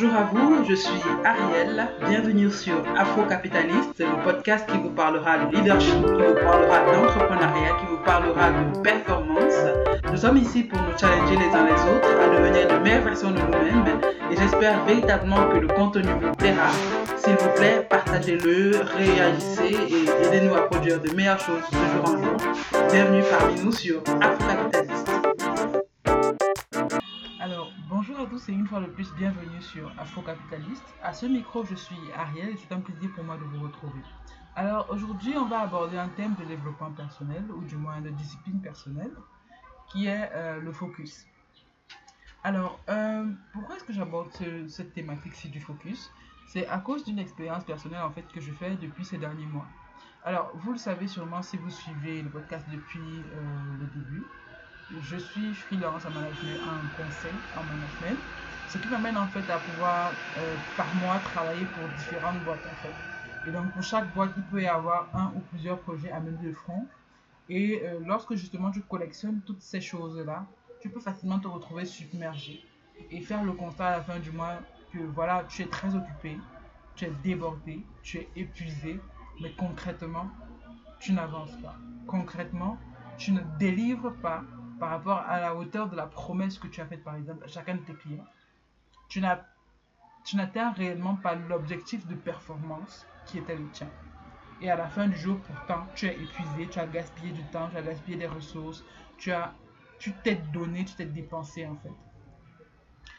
Bonjour à vous, je suis Ariel. Bienvenue sur Afro-Capitaliste, le podcast qui vous parlera de leadership, qui vous parlera d'entrepreneuriat, qui vous parlera de performance. Nous sommes ici pour nous challenger les uns les autres à devenir de meilleures versions de nous-mêmes et j'espère véritablement que le contenu vous plaira. S'il vous plaît, partagez-le, réagissez et aidez-nous à produire de meilleures choses de jour en jour. Bienvenue parmi nous sur Afro-Capitaliste. Tous et une fois de plus, bienvenue sur Afro-Capitaliste. À ce micro, je suis Ariel et c'est un plaisir pour moi de vous retrouver. Alors, aujourd'hui, on va aborder un thème de développement personnel, ou du moins de discipline personnelle, qui est euh, le focus. Alors, euh, pourquoi est-ce que j'aborde cette thématique-ci du focus? C'est à cause d'une expérience personnelle en fait que je fais depuis ces derniers mois. Alors, vous le savez sûrement si vous suivez le podcast depuis euh, le début. Je suis freelance en management, en conseil en management, ce qui m'amène en fait à pouvoir euh, par mois travailler pour différentes boîtes en fait. Et donc pour chaque boîte, il peut y avoir un ou plusieurs projets à mener de front. Et euh, lorsque justement tu collectionnes toutes ces choses-là, tu peux facilement te retrouver submergé et faire le constat à la fin du mois que voilà, tu es très occupé, tu es débordé, tu es épuisé, mais concrètement, tu n'avances pas. Concrètement, tu ne délivres pas par rapport à la hauteur de la promesse que tu as faite par exemple à chacun de tes clients. Tu n'atteins réellement pas l'objectif de performance qui était le tien. Et à la fin du jour, pourtant, tu es épuisé, tu as gaspillé du temps, tu as gaspillé des ressources, tu tu t'es donné, tu t'es dépensé en fait.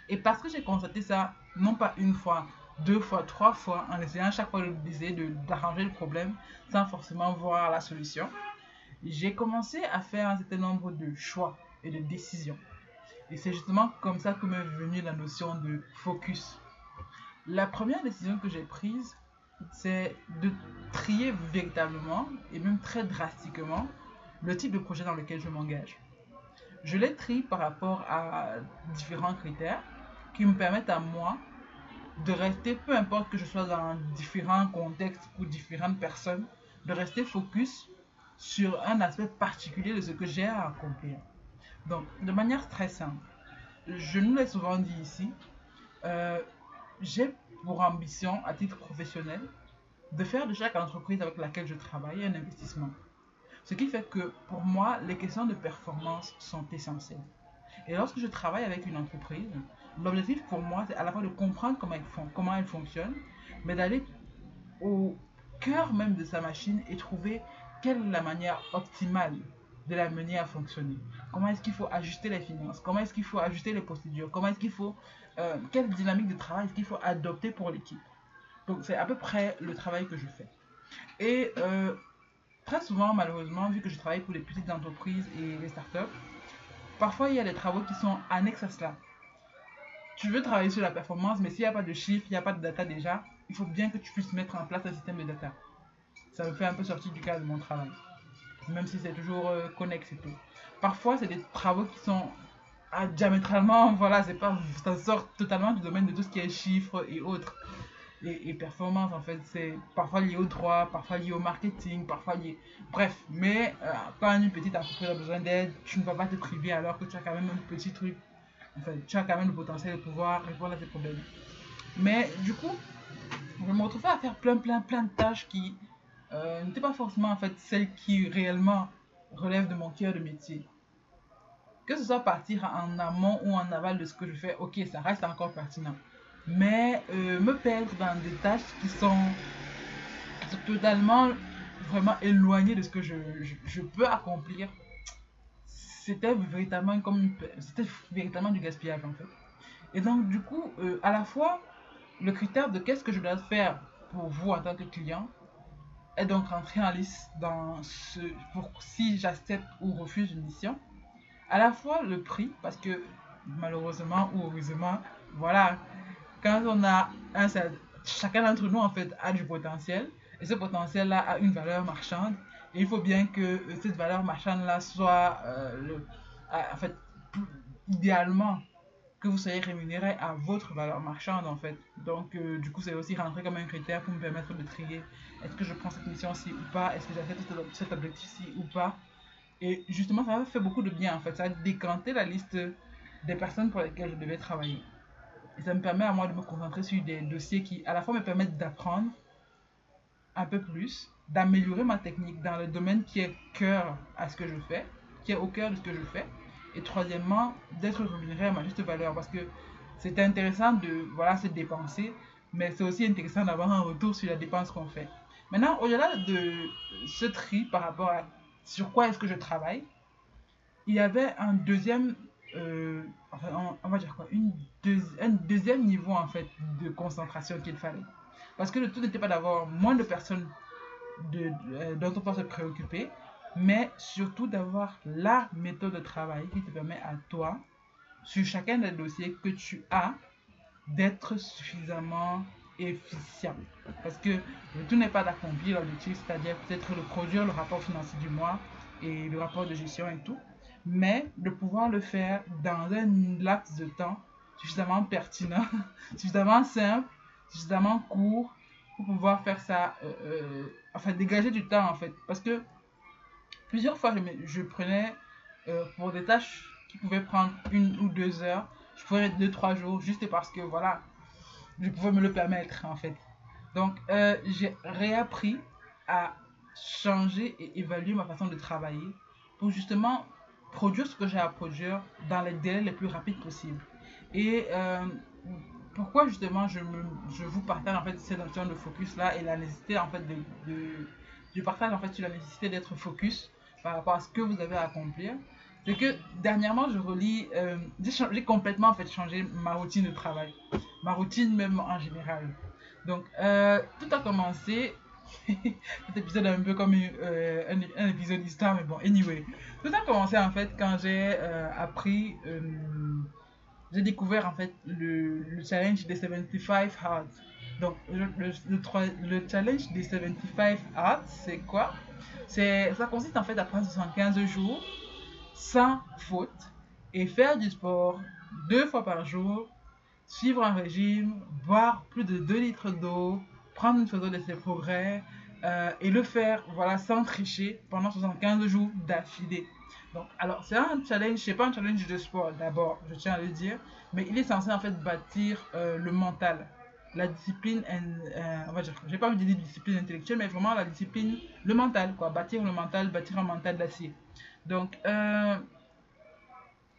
Et parce que j'ai constaté ça, non pas une fois, deux fois, trois fois, en essayant à chaque fois d'essayer d'arranger le problème sans forcément voir la solution, j'ai commencé à faire un certain nombre de choix et de décisions. Et c'est justement comme ça que m'est venue la notion de focus. La première décision que j'ai prise, c'est de trier véritablement et même très drastiquement le type de projet dans lequel je m'engage. Je l'ai trié par rapport à différents critères qui me permettent à moi de rester, peu importe que je sois dans différents contextes ou différentes personnes, de rester focus sur un aspect particulier de ce que j'ai à accomplir. Donc, de manière très simple, je nous l'ai souvent dit ici, euh, j'ai pour ambition, à titre professionnel, de faire de chaque entreprise avec laquelle je travaille un investissement. Ce qui fait que pour moi, les questions de performance sont essentielles. Et lorsque je travaille avec une entreprise, l'objectif pour moi, c'est à la fois de comprendre comment elle, font, comment elle fonctionne, mais d'aller au cœur même de sa machine et trouver quelle est la manière optimale de la mener à fonctionner? Comment est-ce qu'il faut ajuster les finances? Comment est-ce qu'il faut ajuster les procédures? Comment est-ce qu'il faut... Euh, quelle dynamique de travail est-ce qu'il faut adopter pour l'équipe? Donc c'est à peu près le travail que je fais. Et euh, très souvent, malheureusement, vu que je travaille pour les petites entreprises et les startups, parfois il y a des travaux qui sont annexes à cela. Tu veux travailler sur la performance, mais s'il n'y a pas de chiffres, il n'y a pas de data déjà, il faut bien que tu puisses mettre en place un système de data ça me fait un peu sortir du cadre de mon travail. Même si c'est toujours euh, connexe et tout. Parfois, c'est des travaux qui sont ah, diamétralement, voilà, c'est pas, ça sort totalement du domaine de tout ce qui est chiffres et autres. Et, performance, en fait, c'est parfois lié au droit, parfois lié au marketing, parfois lié. Bref, mais euh, quand une petite entreprise a besoin d'aide, tu ne vas pas te priver alors que tu as quand même un petit truc. Enfin, tu as quand même le potentiel de pouvoir répondre à tes problèmes. Mais du coup, je me retrouve à faire plein, plein, plein de tâches qui euh, n'était pas forcément en fait celle qui réellement relève de mon cœur de métier. Que ce soit partir en amont ou en aval de ce que je fais, ok, ça reste encore pertinent. Mais euh, me perdre dans des tâches qui sont, totalement vraiment éloignées de ce que je, je, peux accomplir, c'était véritablement comme c'était véritablement du gaspillage en fait. Et donc du coup, euh, à la fois le critère de qu'est-ce que je dois faire pour vous en tant que client est donc rentré en liste dans ce, pour si j'accepte ou refuse une mission. À la fois le prix, parce que malheureusement ou heureusement, voilà, quand on a un chacun d'entre nous en fait a du potentiel et ce potentiel là a une valeur marchande et il faut bien que euh, cette valeur marchande là soit euh, le, en fait idéalement que vous soyez rémunéré à votre valeur marchande en fait. Donc euh, du coup c'est aussi rentré comme un critère pour me permettre de trier est-ce que je prends cette mission-ci ou pas, est-ce que j'accepte cet objectif-ci ou pas. Et justement ça m'a fait beaucoup de bien en fait, ça a décanté la liste des personnes pour lesquelles je devais travailler. Et ça me permet à moi de me concentrer sur des dossiers qui à la fois me permettent d'apprendre un peu plus, d'améliorer ma technique dans le domaine qui est cœur à ce que je fais, qui est au cœur de ce que je fais. Et troisièmement, d'être rémunéré à ma juste valeur parce que c'est intéressant de voilà, se dépenser, mais c'est aussi intéressant d'avoir un retour sur la dépense qu'on fait. Maintenant, au-delà de ce tri par rapport à sur quoi est-ce que je travaille, il y avait un deuxième, euh, enfin, on, va dire quoi, une un deuxième niveau en fait de concentration qu'il fallait. Parce que le tout n'était pas d'avoir moins de personnes de, euh, dont on peut se préoccuper, mais surtout d'avoir la méthode de travail qui te permet à toi, sur chacun des dossiers que tu as, d'être suffisamment efficient. Parce que le tout n'est pas d'accomplir l'objectif, c'est-à-dire peut-être de produire le rapport financier du mois et le rapport de gestion et tout, mais de pouvoir le faire dans un laps de temps suffisamment pertinent, suffisamment simple, suffisamment court pour pouvoir faire ça, euh, euh, enfin dégager du temps en fait. Parce que plusieurs fois je, prenais euh, pour des tâches qui pouvaient prendre une ou deux heures, je prenais deux, trois jours juste parce que voilà, je pouvais me le permettre en fait. Donc j'ai réappris à changer et évaluer ma façon de travailler pour justement produire ce que j'ai à produire dans les délais les plus rapides possibles. Et euh, pourquoi justement je, me, je vous partage en fait cette notion de focus là et la nécessité en fait de, de je partage en fait sur la nécessité d'être focus? Par rapport à ce que vous avez à accomplir c'est que dernièrement je relis euh, j'ai complètement en fait changé ma routine de travail ma routine même en général donc euh, tout a commencé cet épisode est un peu comme euh, un, épisode d'histoire, mais bon, anyway. Tout a commencé en fait quand j'ai euh, appris, j'ai découvert en fait le, le, challenge des 75 Hearts. Donc, le, le, le, challenge des 75 Hearts, c'est quoi? Ça consiste en fait à prendre 75 jours sans faute et faire du sport deux fois par jour, suivre un régime, boire plus de 2 litres d'eau, prendre une photo de ses progrès euh, et le faire voilà, sans tricher pendant 75 jours d'affilée. Donc, alors, c'est un challenge, c'est pas un challenge de sport d'abord, je tiens à le dire, mais il est censé en fait bâtir euh, le mental, la discipline, euh, on va dire, j'ai pas envie dire discipline intellectuelle, mais vraiment la discipline, le mental, quoi, bâtir le mental, bâtir un mental d'acier. Donc,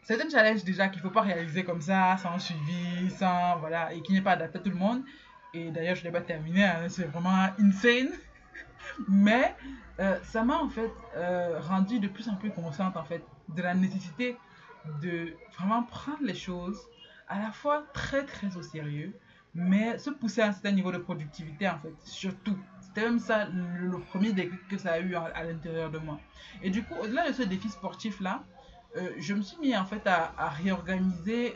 c'est un challenge déjà qu'il faut pas réaliser comme ça, sans suivi, sans, voilà, et qui n'est pas adapté à tout le monde. Et d'ailleurs, je ne l'ai pas terminé, hein, c'est vraiment insane. Mais euh, ça m'a en fait euh, rendu de plus en plus consciente en fait de la nécessité de vraiment prendre les choses à la fois très très au sérieux, mais se pousser à un certain niveau de productivité en fait, surtout. C'était même ça le, premier déclic que ça a eu à, l'intérieur de moi. Et du coup, au-delà de ce défi sportif là, euh, je me suis mis en fait à, réorganiser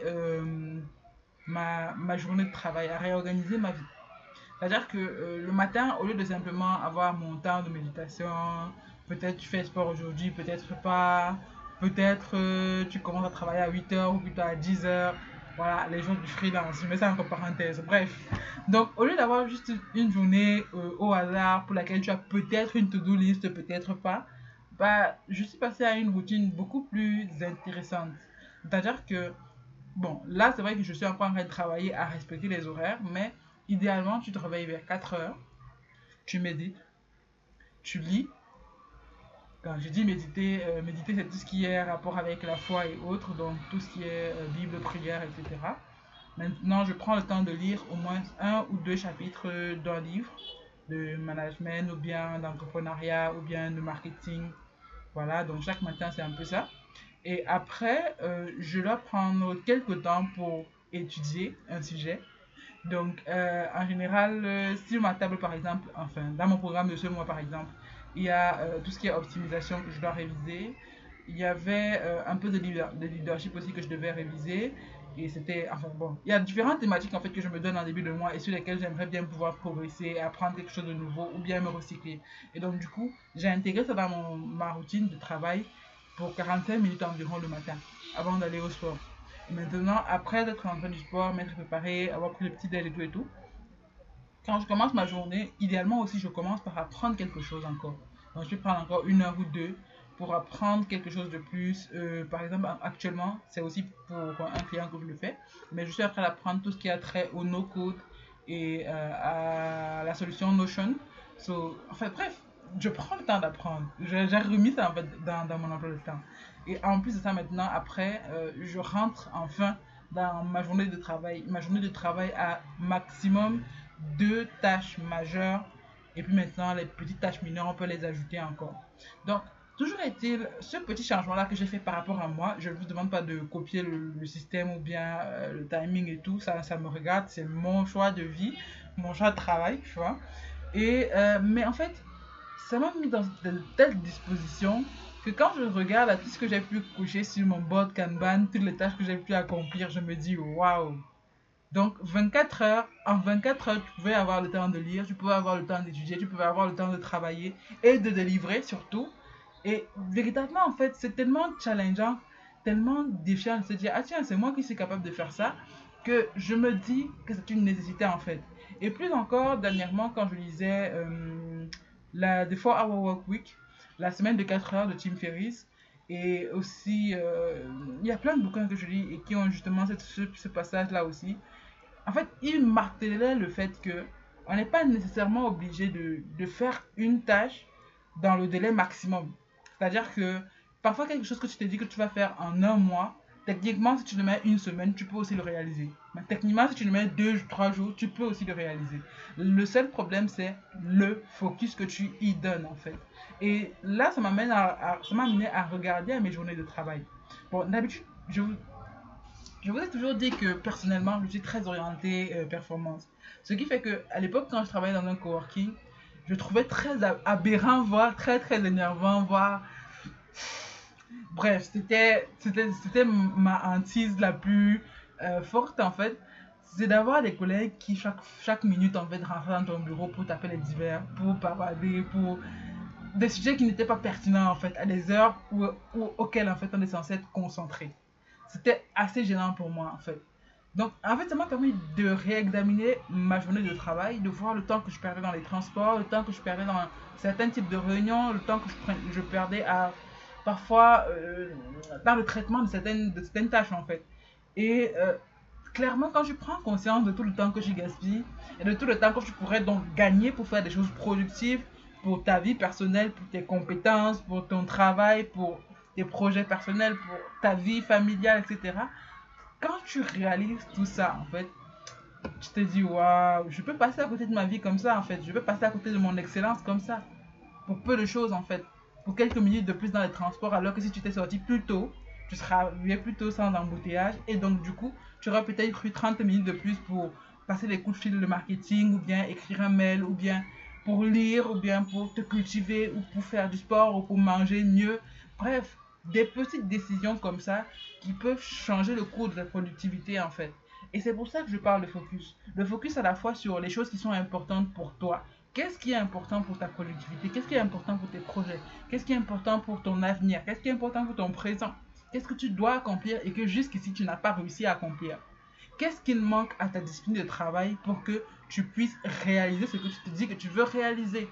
ma, ma, journée de travail, à réorganiser ma vie. C'est-à-dire que euh, le matin, au lieu de simplement avoir mon temps de méditation, peut-être tu fais sport aujourd'hui, peut-être pas, peut-être euh, tu commences à travailler à 8h ou plutôt à 10h, voilà, les jours du freelance, je mets ça entre parenthèses, bref. Donc, au lieu d'avoir juste une journée euh, au hasard pour laquelle tu as peut-être une to-do list, peut-être pas, bah, je suis passée à une routine beaucoup plus intéressante. C'est-à-dire que, bon, là, c'est vrai que je suis encore en train de travailler à respecter les horaires, mais idéalement, tu te réveilles vers 4 heures, tu médites, tu lis. Quand je dis méditer, euh, méditer, c'est tout ce qui est rapport avec la foi et autres, donc tout ce qui est euh, Bible, prière, etc. Maintenant, je prends le temps de lire au moins un ou deux chapitres d'un livre de management ou bien d'entrepreneuriat ou bien de marketing. Voilà, donc chaque matin, c'est un peu ça. Et après, euh, je dois prendre quelques temps pour étudier un sujet donc, euh, en général, euh, sur ma table, par exemple, enfin, dans mon programme de ce mois, par exemple, il y a euh, tout ce qui est optimisation que je dois réviser. Il y avait un peu de, de, leadership aussi que je devais réviser. Et c'était, enfin bon, il y a différentes thématiques en fait que je me donne en début de mois et sur lesquelles j'aimerais bien pouvoir progresser, apprendre quelque chose de nouveau ou bien me recycler. Et donc, du coup, j'ai intégré ça dans mon, ma routine de travail pour 45 minutes environ le matin avant d'aller au sport. Maintenant, après être en train du sport, m'être préparé, avoir pris le petit déj et tout et tout, quand je commence ma journée, idéalement aussi, je commence par apprendre quelque chose encore. Donc, je vais prendre encore une heure ou deux pour apprendre quelque chose de plus. Euh, par exemple, actuellement, c'est aussi pour un client que je le fais, mais je suis en train d'apprendre tout ce qui a trait au no-code et euh, à la solution Notion. So, enfin, bref, je prends le temps d'apprendre. J'ai remis ça dans, mon emploi de temps. Et en plus de ça, maintenant, après, euh, je rentre enfin dans ma journée de travail. Ma journée de travail a maximum deux tâches majeures. Et puis maintenant, les petites tâches mineures, on peut les ajouter encore. Donc, toujours est-il, ce petit changement-là que j'ai fait par rapport à moi, je ne vous demande pas de copier le, système ou bien euh, le timing et tout, ça, ça me regarde, c'est mon choix de vie, mon choix de travail, tu vois. Et, euh, mais en fait, ça m'a mis dans de telles dispositions que quand je regarde à tout ce que j'ai pu coucher sur mon board Kanban, toutes les tâches que j'ai pu accomplir, je me dis waouh! Donc 24 heures, en 24 heures, tu pouvais avoir le temps de lire, tu pouvais avoir le temps d'étudier, tu pouvais avoir le temps de travailler et de délivrer surtout. Et véritablement, en fait, c'est tellement challengeant, tellement défiant de se dire, ah tiens, c'est moi qui suis capable de faire ça, que je me dis que c'est une nécessité en fait. Et plus encore, dernièrement, quand je lisais euh, la The 4 Hour Work Week, la semaine de 4 heures de Tim Ferriss, et aussi, euh, il y a plein de bouquins que je lis et qui ont justement cette, ce, passage-là aussi. En fait, il martelait le fait que on n'est pas nécessairement obligé de, de faire une tâche dans le délai maximum. C'est-à-dire que parfois quelque chose que tu te dis que tu vas faire en un mois, Techniquement, si tu le mets une semaine, tu peux aussi le réaliser. Mais techniquement, si tu le mets deux, trois jours, tu peux aussi le réaliser. Le seul problème, c'est le focus que tu y donnes, en fait. Et là, ça m'amène à, amené à regarder à mes journées de travail. Bon, d'habitude, je, je vous ai toujours dit que personnellement, je suis très orienté euh, performance. Ce qui fait que à l'époque, quand je travaillais dans un coworking, je trouvais très aberrant, voire très très énervant, voire Bref, c'était ma hantise la plus euh, forte en fait. C'est d'avoir des collègues qui chaque, chaque minute en fait rentraient dans ton bureau pour taper les divers, pour parler, pour des sujets qui n'étaient pas pertinents en fait, à des heures où, auxquelles en fait on est censé être concentré. C'était assez gênant pour moi en fait. Donc en fait ça m'a permis de réexaminer ma journée de travail, de voir le temps que je perdais dans les transports, le temps que je perdais dans certains types de réunions, le temps que je, je perdais à parfois euh, dans le traitement de certaines, de certaines tâches en fait. Et euh, clairement, quand je prends conscience de tout le temps que je gaspille et de tout le temps que je pourrais donc gagner pour faire des choses productives pour ta vie personnelle, pour tes compétences, pour ton travail, pour tes projets personnels, pour ta vie familiale, etc. Quand tu réalises tout ça, en fait, tu te dis, waouh, je peux passer à côté de ma vie comme ça, en fait. Je peux passer à côté de mon excellence comme ça. Pour peu de choses, en fait pour quelques minutes de plus dans les transports, alors que si tu t'es sorti plus tôt, tu seras arrivé plus tôt sans embouteillage. Et donc, du coup, tu auras peut-être eu 30 minutes de plus pour passer des coups de fil de marketing, ou bien écrire un mail, ou bien pour lire, ou bien pour te cultiver, ou pour faire du sport, ou pour manger mieux. Bref, des petites décisions comme ça qui peuvent changer le cours de la productivité en fait. Et c'est pour ça que je parle de focus. Le focus à la fois sur les choses qui sont importantes pour toi, Qu'est-ce qui est important pour ta productivité? Qu'est-ce qui est important pour tes projets? Qu'est-ce qui est important pour ton avenir? Qu'est-ce qui est important pour ton présent? Qu'est-ce que tu dois accomplir et que jusqu'ici tu n'as pas réussi à accomplir? Qu'est-ce qu'il manque à ta discipline de travail pour que tu puisses réaliser ce que tu te dis que tu veux réaliser?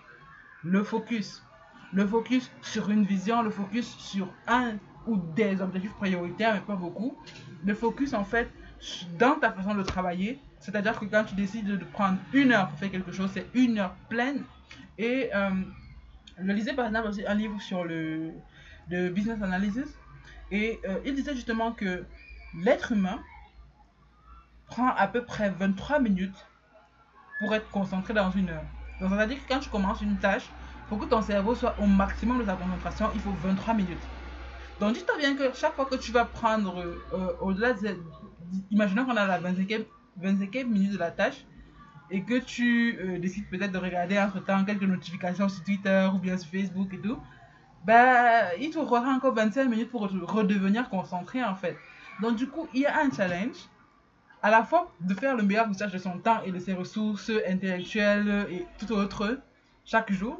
Le focus. Le focus sur une vision, le focus sur un ou des objectifs prioritaires, mais pas beaucoup. Le focus en fait dans ta façon de travailler c'est-à-dire que quand tu décides de prendre une heure pour faire quelque chose, c'est une heure pleine. Et euh, je lisais par exemple aussi un livre sur le, business analysis. Et euh, il disait justement que l'être humain prend à peu près 23 minutes pour être concentré dans une heure. Donc, c'est-à-dire que quand tu commences une tâche, pour que ton cerveau soit au maximum de sa concentration, il faut 23 minutes. Donc, dis-toi bien que chaque fois que tu vas prendre euh, au-delà de. Imaginons qu'on a la 25e 25 minutes de la tâche et que tu euh, décides peut-être de regarder entre-temps quelques notifications sur Twitter ou bien sur Facebook et tout, bah, il te faudra encore 25 minutes pour redevenir concentré en fait. Donc du coup, il y a un challenge à la fois de faire le meilleur usage de son temps et de ses ressources intellectuelles et tout autre chaque jour,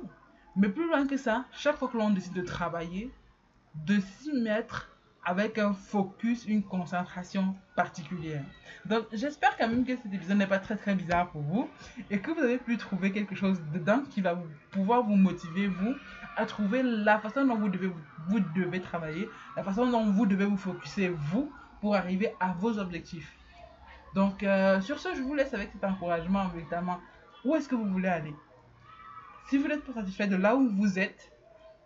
mais plus loin que ça, chaque fois que l'on décide de travailler, de s'y mettre avec un focus, une concentration particulière. Donc j'espère quand même que cet épisode n'est pas très très bizarre pour vous et que vous avez pu trouver quelque chose dedans qui va pouvoir vous motiver, vous, à trouver la façon dont vous devez, vous devez travailler, la façon dont vous devez vous focuser, vous, pour arriver à vos objectifs. Donc euh, sur ce, je vous laisse avec cet encouragement, évidemment. Où est-ce que vous voulez aller? Si vous n'êtes pas satisfait de là où vous êtes,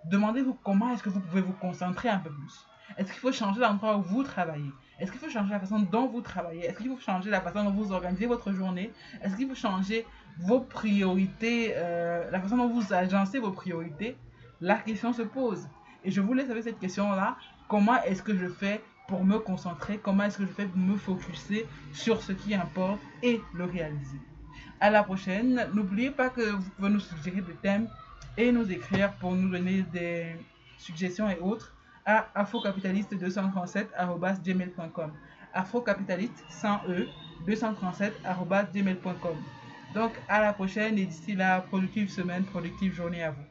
demandez-vous comment est-ce que vous pouvez vous concentrer un peu plus. Est-ce qu'il faut changer l'endroit où vous travaillez? Est-ce qu'il faut changer la façon dont vous travaillez? Est-ce qu'il faut changer la façon dont vous organisez votre journée? Est-ce qu'il faut changer vos priorités, euh, la façon dont vous agencez vos priorités? La question se pose. Et je vous laisse avec cette question-là. Comment est-ce que je fais pour me concentrer? Comment est-ce que je fais pour me focuser sur ce qui importe et le réaliser? À la prochaine. N'oubliez pas que vous pouvez nous suggérer des thèmes et nous écrire pour nous donner des suggestions et autres à afrocapitaliste237.gmail.com afrocapitaliste sans E 237.gmail.com Donc à la prochaine et d'ici là, productive semaine, productive journée à vous.